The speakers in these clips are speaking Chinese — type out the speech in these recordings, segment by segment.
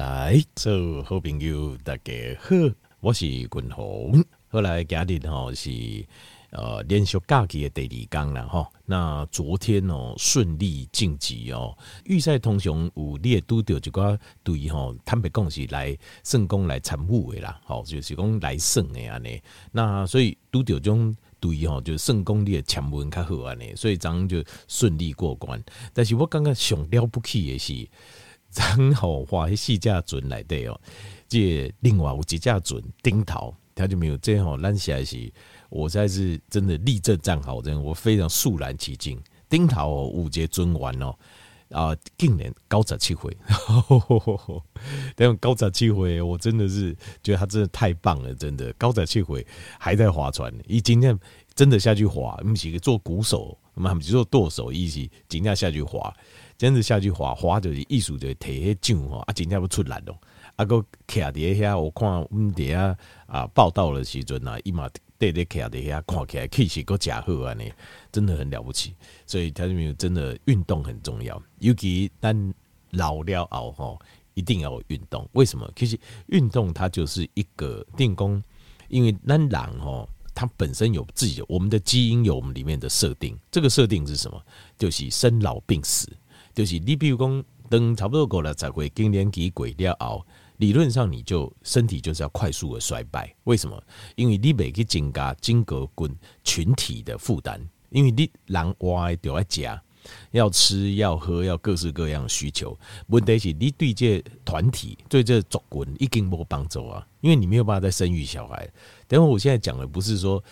来，做好朋友，大家好，我是君鸿。后来今日吼是呃连续假期的第二天了哈。那昨天哦顺利晋级哦，预赛通常有你也拄到一个队吼，坦白讲是来胜功来参与的啦，吼就是讲来胜的安尼。那所以拄到种队吼，就胜功你的签文较好安尼，所以咱就顺利过关。但是我感觉上了不起的是。张好画迄四架船来的哦，这另外有几架船丁头，他就没有这样好拦下来是，我实在是真的立正站好，真的我非常肃然起敬。丁头五节尊完哦，啊，竟然高十七回，但高十七回，我真的是觉得他真的太棒了，真的高十七回还在划船，一今天真的下去划，我们几个做鼓手，我们做舵手一起今天下去划。真是下去滑滑就是艺术的体迄奖吼，啊，真正要出来咯。啊，个徛伫遐，我看阮底下啊报道的时阵啊，伊嘛对咧徛伫遐看起来气势够诚好安尼，真的很了不起。所以他就没有真的运动很重要，尤其咱老了后吼，一定要运动。为什么？其实运动它就是一个定功，因为咱人吼，它本身有自己的，我们的基因有我们里面的设定。这个设定是什么？就是生老病死。就是你，比如讲，等差不多过了才会更年期过了后，理论上你就身体就是要快速的衰败。为什么？因为你没去增加筋骨群群体的负担，因为你人活就要吃，要吃要喝要各式各样需求。问题是你对这团体对这族群已经没帮助啊，因为你没有办法再生育小孩。等会我现在讲的不是说。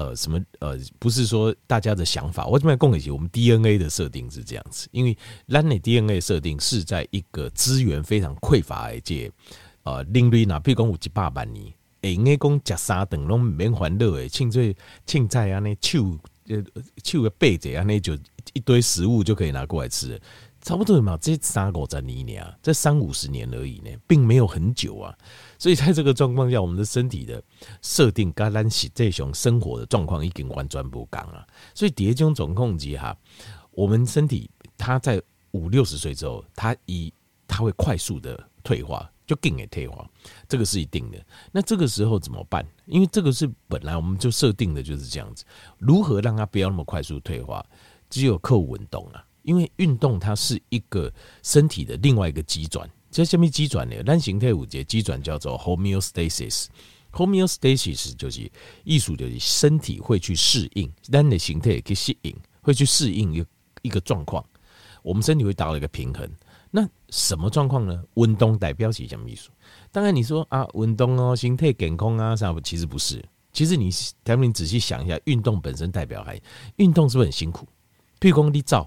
呃，什么呃，不是说大家的想法，我这边供给起我们 DNA 的设定是这样子，因为咱的 DNA 设定是在一个资源非常匮乏的界呃，人类呐，比如讲有一百万年，会用讲食三顿拢免烦恼的，凊彩凊彩安尼手呃手个背着安尼就一堆食物就可以拿过来吃。差不多嘛，这三五十年啊，这三五十年而已呢，并没有很久啊。所以在这个状况下，我们的身体的设定，跟咱是这种生活的状况已经完全不同了。所以蝶中总控机哈，我们身体它在五六十岁之后，它一它会快速的退化，就更给退化，这个是一定的。那这个时候怎么办？因为这个是本来我们就设定的就是这样子，如何让它不要那么快速退化？只有靠运动啊。因为运动它是一个身体的另外一个机转，这什么机转呢？咱形态五节机转叫做 homeostasis。homeostasis 就是艺术，就是身体会去适应，咱的形态去适应，会去适应一一个状况。我们身体会达到一个平衡。那什么状况呢？运动代表是什么意思？当然你说啊，运动哦，形态健康啊，啥不？其实不是。其实你咱们仔细想一下，运动本身代表还运动是不是很辛苦？譬如讲你走。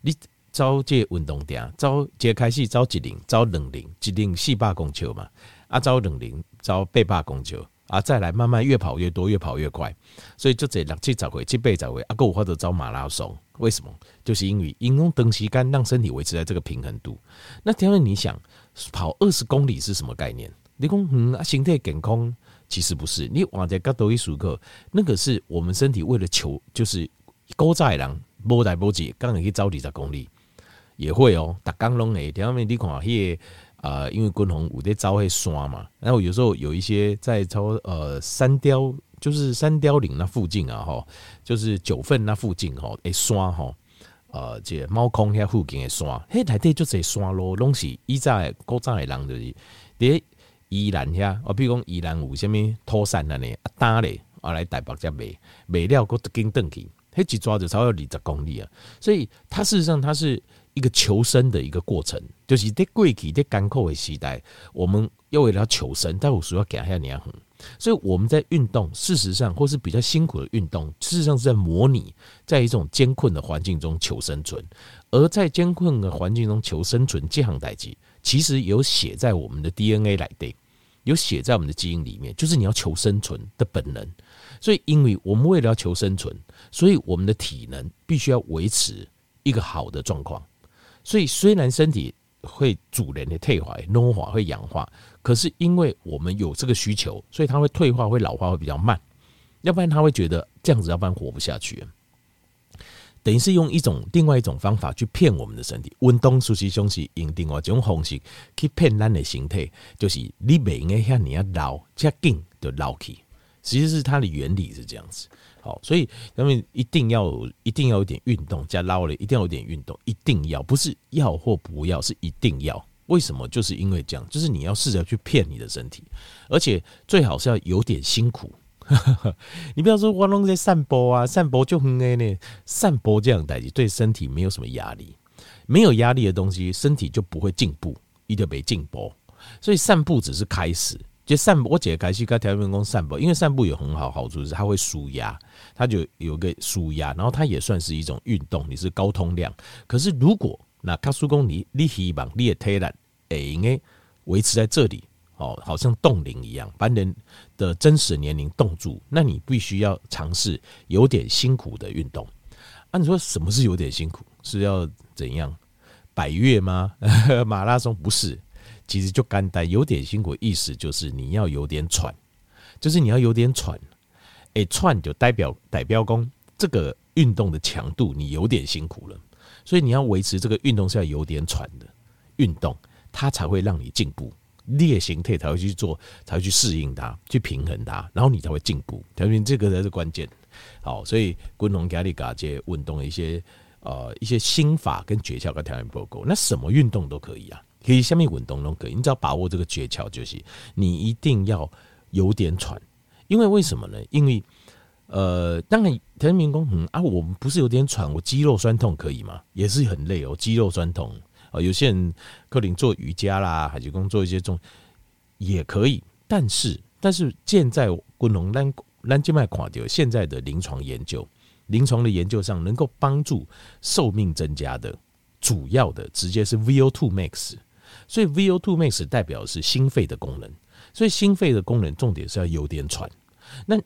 你走这运动点，走这开始走一零，走两零，一零四百公尺嘛，啊，走两零，走八百公尺，啊，再来慢慢越跑越多，越跑越快，所以就这六七十回，七八十回，啊，够或者走马拉松，为什么？就是因为运动长时间让身体维持在这个平衡度。那请问你想跑二十公里是什么概念？你讲嗯啊，身体健康，其实不是。你往在高多一数课，那个是我们身体为了求，就是高在人。无代无志，刚刚去走二十公里也会哦。打钢龙诶，第二面你看迄个呃，因为军红有在走迄山嘛，然后有时候有一些在走呃山雕，就是山雕岭那附近啊，吼，就是九份那附近吼，诶山吼，呃，这猫空遐附近诶山，迄内底就这山路，拢是以前古早诶人就是伫宜兰遐，哦，比如讲宜兰有啥物土山安尼啊，担咧啊来台北才卖，卖了搁紧转去。一直抓着超要二十公里啊，所以它事实上它是一个求生的一个过程，就是在过去在艰苦的时代，我们要为了求生，但我需要给下年恒，所以我们在运动，事实上或是比较辛苦的运动，事实上是在模拟在一种艰困的环境中求生存，而在艰困的环境中求生存这项代际，其实有写在我们的 DNA 来的，有写在我们的基因里面，就是你要求生存的本能。所以，因为我们为了要求生存，所以我们的体能必须要维持一个好的状况。所以，虽然身体会主人的退化、老化、会氧化，可是因为我们有这个需求，所以它会退化、会老化会比较慢。要不然，他会觉得这样子，要不然活不下去。等于是用一种另外一种方法去骗我们的身体。运动实际上是用另外一种方式去骗咱的形态，就是你不应该像你要老，加紧就老去。其实是它的原理是这样子。好，所以咱们一定要一定要有点运动，加捞了，一定要有点运动，一定要不是要或不要，是一定要。为什么？就是因为这样，就是你要试着去骗你的身体，而且最好是要有点辛苦。你不要说我弄在散步啊，散步就很哎呢，散步这样代志对身体没有什么压力，没有压力的东西，身体就不会进步，一定没进步。所以散步只是开始，就散步。我姐开始跟条员工散步，因为散步有很好好处，是它会舒压，它就有个舒压，然后它也算是一种运动，你是高通量。可是如果那卡苏公你你希望你的体力哎应该维持在这里。哦，好像冻龄一样，把人的真实年龄冻住。那你必须要尝试有点辛苦的运动。啊，你说什么是有点辛苦？是要怎样？百岳吗？马拉松不是，其实就简单。有点辛苦，意思就是你要有点喘，就是你要有点喘。哎，喘就代表代表说这个运动的强度你有点辛苦了，所以你要维持这个运动是要有点喘的运动，它才会让你进步。烈形态才会去做，才会去适应它，去平衡它，然后你才会进步。条明这个才是关键。好，所以滚龙加力嘎这运动的一些呃一些心法跟诀窍跟条件报告，那什么运动都可以啊，可以下面运动都可以。你只要把握这个诀窍，就是你一定要有点喘。因为为什么呢？因为呃，当然田明工嗯啊，我们不是有点喘，我肌肉酸痛可以吗？也是很累哦，肌肉酸痛。啊，有些人可能做瑜伽啦，还是工做一些重也可以，但是但是现在滚龙兰兰静脉垮掉，现在的临床研究，临床的研究上能够帮助寿命增加的，主要的直接是 VO2 max，所以 VO2 max 代表的是心肺的功能，所以心肺的功能重点是要有点喘，那。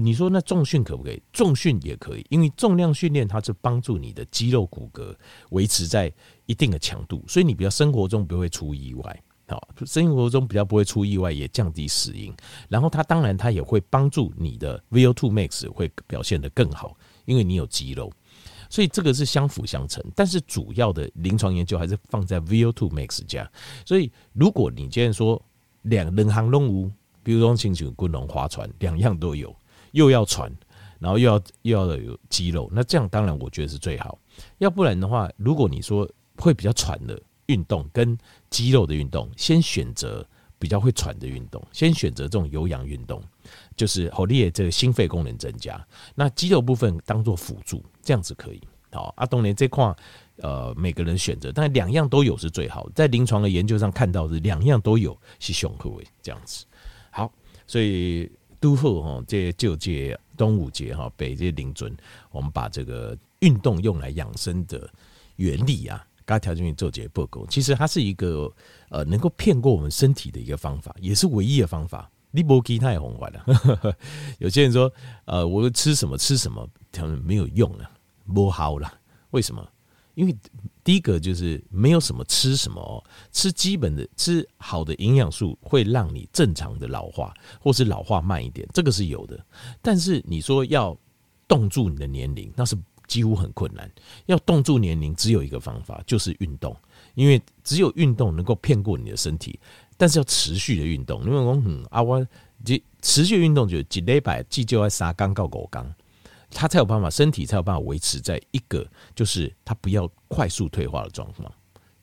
你说那重训可不可以？重训也可以，因为重量训练它是帮助你的肌肉骨骼维持在一定的强度，所以你比较生活中不会出意外，好，生活中比较不会出意外，也降低死因。然后它当然它也会帮助你的 VO2 max 会表现得更好，因为你有肌肉，所以这个是相辅相成。但是主要的临床研究还是放在 VO2 max 加。所以如果你既然说两两行动物，比如说轻轨、滚龙、划船，两样都有。又要喘，然后又要又要有肌肉，那这样当然我觉得是最好。要不然的话，如果你说会比较喘的运动跟肌肉的运动，先选择比较会喘的运动，先选择这种有氧运动，就是好利的这个心肺功能增加。那肌肉部分当做辅助，这样子可以。好，阿东年这块，呃，每个人选择，但两样都有是最好。在临床的研究上看到是两样都有是雄厚位这样子。好，所以。都后哈，这就节端午节哈，北这临尊，我们把这个运动用来养生的原理啊，刚条件做节报告，其实它是一个呃能够骗过我们身体的一个方法，也是唯一的方法。你不给他也红坏了。有些人说，呃，我吃什么吃什么，他们没有用了，不好了。为什么？因为第一个就是没有什么吃什么哦，吃基本的吃好的营养素会让你正常的老化，或是老化慢一点，这个是有的。但是你说要冻住你的年龄，那是几乎很困难。要冻住年龄，只有一个方法，就是运动。因为只有运动能够骗过你的身体，但是要持续的运动。因为我嗯啊，我这持续运动就几礼拜，既就要三缸到五缸。他才有办法，身体才有办法维持在一个，就是他不要快速退化的状况。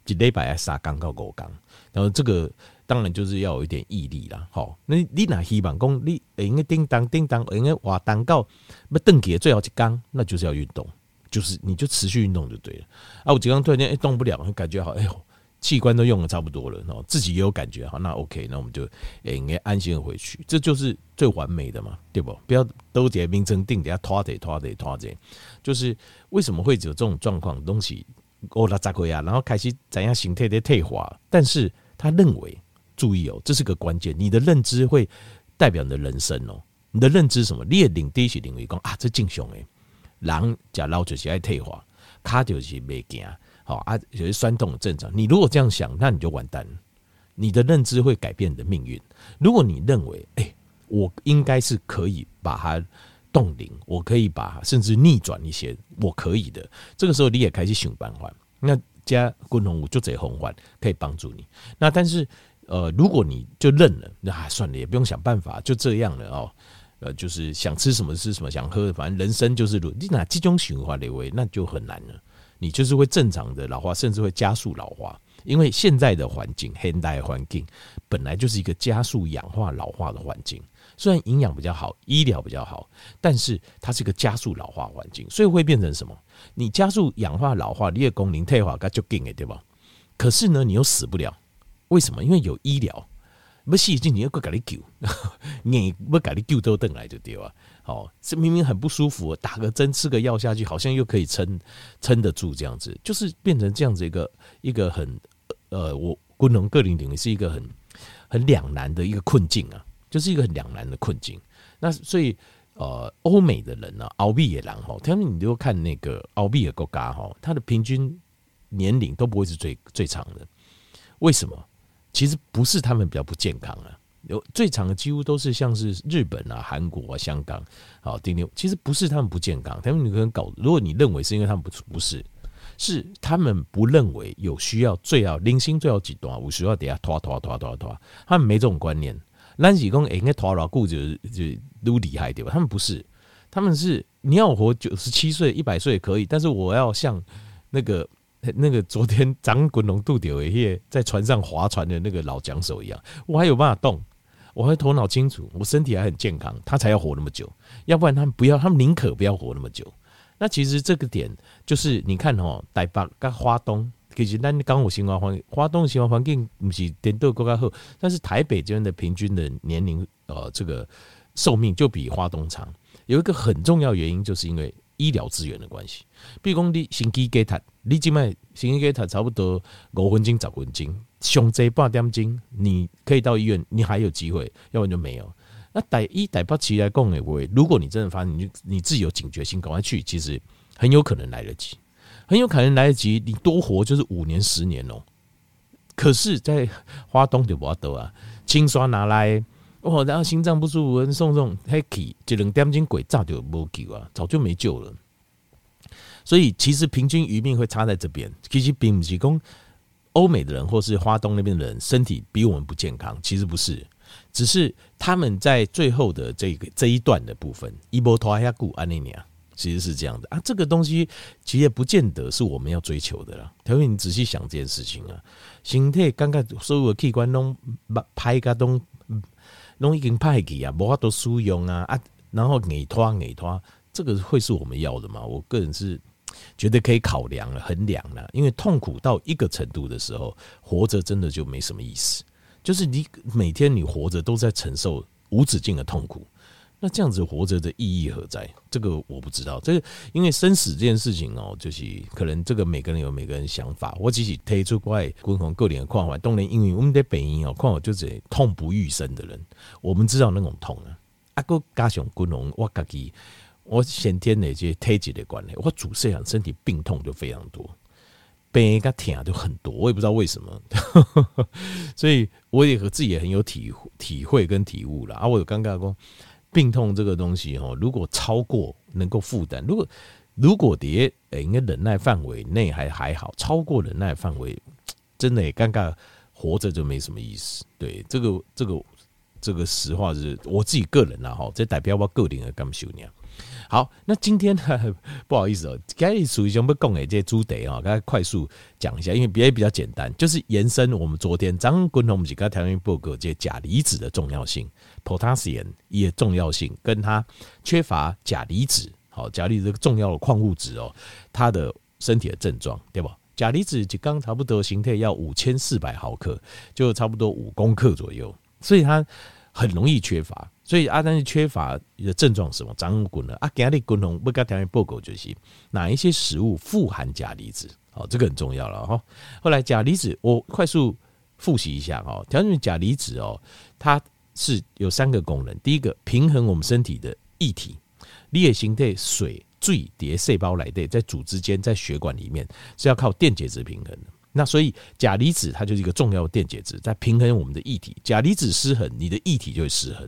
一礼拜要三缸到五缸，然后这个当然就是要有一点毅力啦。好，那你哪希望讲你应该叮当叮当，应该活蛋糕要登起最后一缸，那就是要运动，就是你就持续运动就对了。啊，我几缸突然间哎动不了，感觉好哎呦。器官都用的差不多了，然自己也有感觉，好，那 OK，那我们就诶应该安心的回去，这就是最完美的嘛，对不？不要都点名称定，底下拖得拖得拖着，就是为什么会有这种状况？东西哦，那咋个呀？然后开始怎样形态的退化？但是他认为，注意哦，这是个关键，你的认知会代表你的人生哦。你的认知什么？列领第一领域讲啊，这正常诶，人假老就是爱退化，卡就是没行。好啊，有些酸痛的症状。你如果这样想，那你就完蛋了。你的认知会改变你的命运。如果你认为，哎、我应该是可以把它冻龄，我可以把甚至逆转一些，我可以的。这个时候你也开始想办法。那加滚红五就这红环可以帮助你。那但是呃，如果你就认了，那还算了，也不用想办法，就这样了哦。呃，就是想吃什么吃什么，想喝，反正人生就是如你哪几种循环的位，那就很难了。你就是会正常的老化，甚至会加速老化。因为现在的环境，现代环境本来就是一个加速氧化老化的环境。虽然营养比较好，医疗比较好，但是它是一个加速老化环境，所以会变成什么？你加速氧化老化，你的功能退化，它就紧了，对吧？可是呢，你又死不了，为什么？因为有医疗，不细菌你又不给你救，你不给你救都等来就对了。哦，这明明很不舒服，打个针吃个药下去，好像又可以撑撑得住，这样子就是变成这样子一个一个很。呃，我功能个人领域是一个很很两难的一个困境啊，就是一个很两难的困境。那所以呃，欧美的人呢、啊，欧美的人哈，他们你就看那个欧美的国家哈，他的平均年龄都不会是最最长的。为什么？其实不是他们比较不健康啊，有最长的几乎都是像是日本啊、韩国啊、香港，好，丁丁，其实不是他们不健康，他们你可能搞，如果你认为是因为他们不不是。是他们不认为有需要最好零星最好几段，我需要等下拖拖拖拖拖，他们没这种观念。那几公应该拖老固就就都厉害对吧？他们不是，他们是你要活九十七岁一百岁也可以，但是我要像那个那个昨天 张滚龙渡丢一些在船上划船的那个老桨手一样，我还有办法动，我还头脑清楚，我身体还很健康，他才要活那么久，要不然他们不要，他们宁可不要活那么久。那其实这个点就是你看哦，台北跟花东，其实咱刚我新华环花东新华环境不是点都更加好，但是台北这边的平均的年龄呃这个寿命就比花东长。有一个很重要原因，就是因为医疗资源的关系。比如讲你心肌梗塞，你今麦心肌梗塞差不多五分钟十分钟，上济半点钟，你可以到医院，你还有机会，要不然就没有。那逮一逮不起来供诶，喂，如果你真的发现你你自己有警觉性，赶快去，其实很有可能来得及，很有可能来得及。你多活就是五年十年哦。可是，在花东就不得啊，清刷拿来哦，然后心脏不舒服，送送黑气，就两点钟鬼炸掉无救啊，早就没救了。所以，其实平均余命会差在这边。其实并不是讲欧美的人或是华东那边的人身体比我们不健康，其实不是。只是他们在最后的这个这一段的部分，一波拖下固安尼尼其实是这样的啊。这个东西其实也不见得是我们要追求的啦。因为你仔细想这件事情啊，身体刚刚所有的器官都拍个都都已经派给啊，无法都使用啊啊，然后给拖给拖，这个会是我们要的吗？我个人是觉得可以考量了，衡量了，因为痛苦到一个程度的时候，活着真的就没什么意思。就是你每天你活着都在承受无止境的痛苦，那这样子活着的意义何在？这个我不知道。这个因为生死这件事情哦，就是可能这个每个人有每个人想法。我只是推出怪共同个人的况，当然因为我们的本因哦，况我就是痛不欲生的人，我们知道那种痛啊。阿哥加上共同我自己，我先天的这些体质的关系，我主摄养身体病痛就非常多。病个疼就很多，我也不知道为什么，所以我也和自己也很有体体会跟体悟了啊。我有尴尬过，病痛这个东西哦，如果超过能够负担，如果如果别诶应该忍耐范围内还还好，超过忍耐范围，真的尴尬，活着就没什么意思。对，这个这个这个实话是我自己个人啦哈，这代表我个人的感受呢。好，那今天 呢，不好意思哦，该属于什么讲的这些主题啊，刚才快速讲一下，因为别比较简单，就是延伸我们昨天张坤宏几个台湾报告这钾离子的重要性，potassium 也重要性，跟它缺乏钾离子，好，钾离子这个重要的矿物质哦，它的身体的症状，对吧？钾离子就刚差不多形态要五千四百毫克，就差不多五公克左右，所以它很容易缺乏。所以阿丹是缺乏的症状是什么？张骨呢？啊，今日共同不跟条件报告就是哪一些食物富含钾离子？好，这个很重要了哈。后来钾离子我快速复习一下哦。调整钾离子哦，它是有三个功能。第一个，平衡我们身体的液体，裂形态水最叠细胞来的，在组织间，在血管里面是要靠电解质平衡的。那所以钾离子它就是一个重要的电解质，在平衡我们的液体。钾离子失衡，你的液体就会失衡。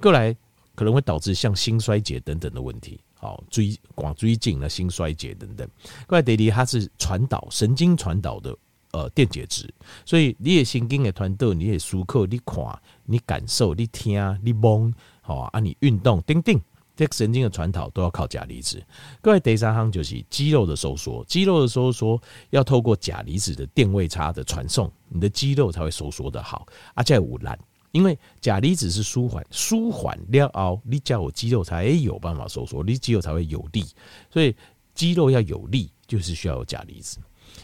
过来，可能会导致像心衰竭等等的问题。好，椎广椎颈的心衰竭等等。怪德里它是传导神经传导的呃电解质，所以你也神经的传导，你也舒克，你看，你感受，你听，你摸，好啊，你运动，叮叮。这个神经的传导都要靠钾离子。各位，第三行就是肌肉的收缩，肌肉的收缩要透过钾离子的电位差的传送，你的肌肉才会收缩的好。而且五难，因为钾离子是舒缓，舒缓了熬，你叫我肌肉才有办法收缩，你肌肉才会有力。所以肌肉要有力，就是需要有钾离子。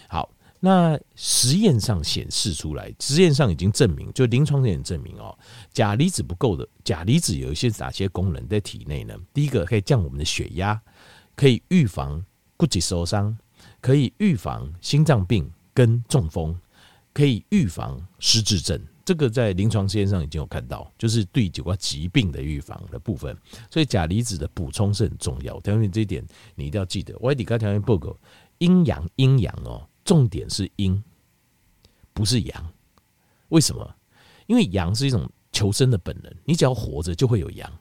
好。那实验上显示出来，实验上已经证明，就临床也证明哦，钾离子不够的，钾离子有一些哪些功能在体内呢？第一个可以降我们的血压，可以预防骨质受伤，可以预防心脏病跟中风，可以预防失智症。这个在临床实验上已经有看到，就是对几个疾病的预防的部分。所以钾离子的补充是很重要。条件这一点你一定要记得。外底卡条件报告，阴阳阴阳哦。重点是阴，不是阳。为什么？因为阳是一种求生的本能，你只要活着就会有阳。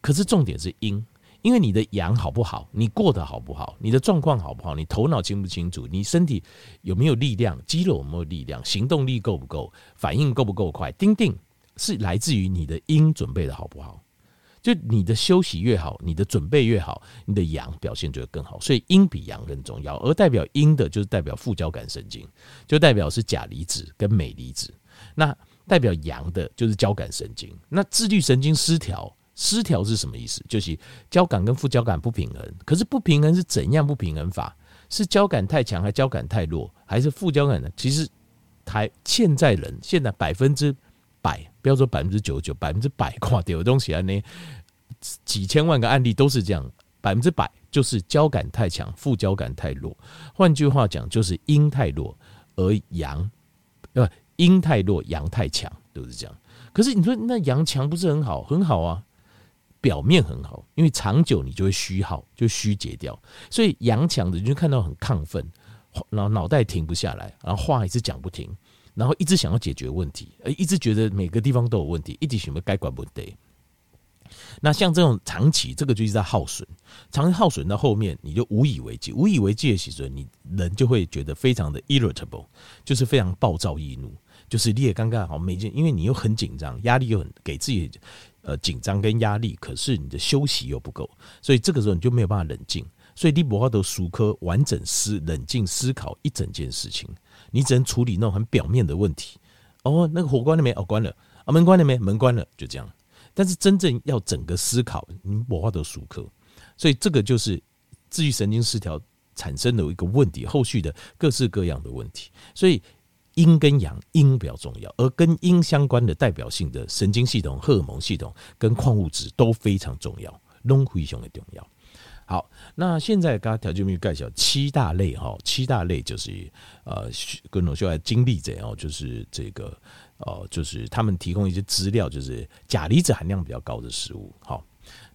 可是重点是阴，因为你的阳好不好，你过得好不好，你的状况好不好，你头脑清不清楚，你身体有没有力量，肌肉有没有力量，行动力够不够，反应够不够快，丁丁是来自于你的阴准备的好不好。就你的休息越好，你的准备越好，你的阳表现就会更好。所以阴比阳更重要。而代表阴的就是代表副交感神经，就代表是钾离子跟镁离子。那代表阳的就是交感神经。那自律神经失调，失调是什么意思？就是交感跟副交感不平衡。可是不平衡是怎样不平衡法？是交感太强，还交感太弱，还是副交感呢？其实台现在人现在百分之百，不要说百分之九十九，百分之百垮掉的东西啊，那几千万个案例都是这样，百分之百就是交感太强，副交感太弱。换句话讲，就是阴太弱而阳，呃，阴太弱，阳太强，都是这样。可是你说那阳强不是很好？很好啊，表面很好，因为长久你就会虚耗，就虚竭掉。所以阳强的你就看到很亢奋，然后脑袋停不下来，然后话一直讲不停。然后一直想要解决问题，呃，一直觉得每个地方都有问题，一直想要该管不得。那像这种长期，这个就是在耗损，长期耗损到后面，你就无以为继，无以为继的时候，你人就会觉得非常的 irritable，就是非常暴躁易怒，就是你也尴尬好每件，因为你又很紧张，压力又很给自己呃紧张跟压力，可是你的休息又不够，所以这个时候你就没有办法冷静，所以你无法都熟科完整思冷静思考一整件事情。你只能处理那种很表面的问题。哦，那个火关了没？哦，关了。啊，门关了没？门关了，就这样。但是真正要整个思考，你无法都熟科。所以这个就是自愈神经失调产生的一个问题，后续的各式各样的问题。所以阴跟阳，阴比较重要，而跟阴相关的代表性的神经系统、荷尔蒙系统跟矿物质都非常重要，都非常的重要。好，那现在刚刚条件没有介绍七大类哈，七大类就是呃，跟我说来经历者哦，就是这个哦，就是他们提供一些资料，就是钾离子含量比较高的食物。好，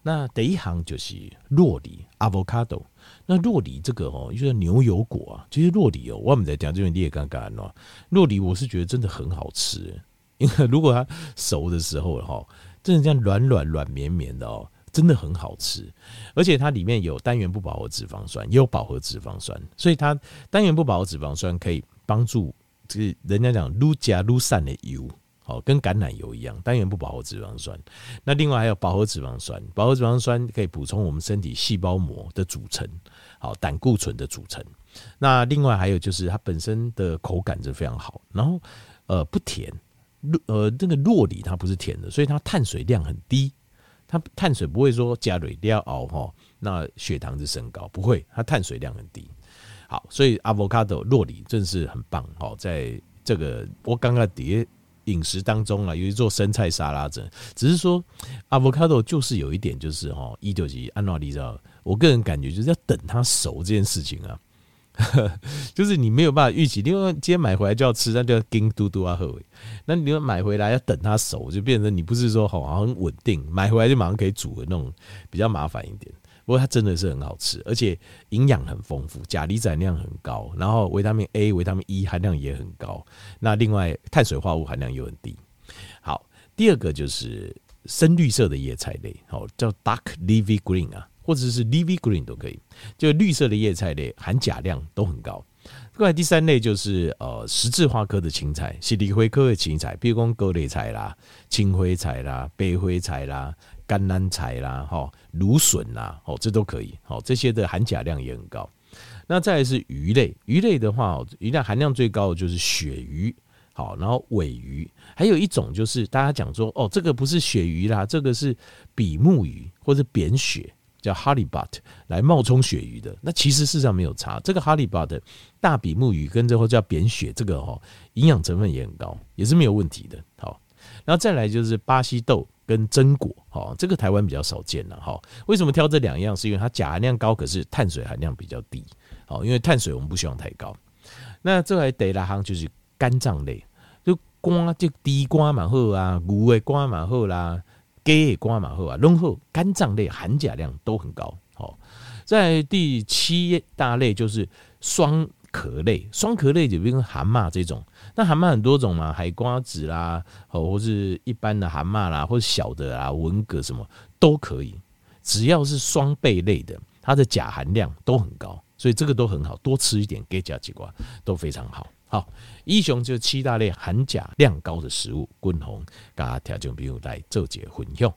那第一行就是洛梨 （avocado）。那洛梨这个哦，就是牛油果啊，其实洛梨哦，我们在讲这边你也刚刚哦，酪梨我是觉得真的很好吃，因为如果它熟的时候哈，真的这样软软软绵绵的哦。真的很好吃，而且它里面有单元不饱和脂肪酸，也有饱和脂肪酸，所以它单元不饱和脂肪酸可以帮助这个人家讲撸加撸散的油，哦，跟橄榄油一样，单元不饱和脂肪酸。那另外还有饱和脂肪酸，饱和脂肪酸可以补充我们身体细胞膜的组成，好，胆固醇的组成。那另外还有就是它本身的口感是非常好，然后呃不甜，呃这个酪梨它不是甜的，所以它碳水量很低。它碳水不会说加水要熬哈，那血糖就升高，不会，它碳水量很低。好，所以 avocado 酪梨真是很棒哦，在这个我刚刚叠饮食当中啊，有一做生菜沙拉整，只是说 avocado 就是有一点就是哈，一九级按照你知道，我个人感觉就是要等它熟这件事情啊。就是你没有办法预期，因为今天买回来就要吃，那就要叮嘟嘟啊喝。那你要买回来要等它熟，就变成你不是说好很稳定，买回来就马上可以煮的那种，比较麻烦一点。不过它真的是很好吃，而且营养很丰富，钾离子含量很高，然后维他命 A、维他命 E 含量也很高。那另外碳水化合物含量又很低。好，第二个就是深绿色的叶菜类，好叫 dark leafy green 啊，或者是 leafy green 都可以，就绿色的叶菜类含钾量都很高。另外第三类就是呃十字花科的青菜，是莅花科的青菜，比如讲高丽菜啦、青灰菜啦、白灰菜啦、甘蓝菜啦、哈芦笋啦，哦这都可以，哦这些的含钾量也很高。那再来是鱼类，鱼类的话，鱼类含量最高的就是鳕鱼，好，然后鮪鱼，还有一种就是大家讲说，哦，这个不是鳕鱼啦，这个是比目鱼或者扁鳕，叫 halibut 来冒充鳕鱼的。那其实事实上没有差，这个 halibut 大比目鱼跟这个叫扁鳕，这个哈营养成分也很高，也是没有问题的。好，然后再来就是巴西豆跟榛果，哈，这个台湾比较少见了哈。为什么挑这两样？是因为它钾含量高，可是碳水含量比较低。好，因为碳水我们不希望太高。那这来第六项就是肝脏类，就肝就地瓜蛮好啊，牛的瓜蛮好啦，的肝蛮好啊，然后肝脏类含钾量都很高。好，在第七大类就是双壳类，双壳类就比如蛤蟆这种，那蛤蟆很多种嘛，海瓜子啦，或是一般的蛤蟆啦，或者小的啊，文蛤什么都可以，只要是双贝类的，它的钾含量都很高。所以这个都很好，多吃一点，给加几瓜都非常好。好，以上就七大类含钾量高的食物，均衡加调整比如来做解混用。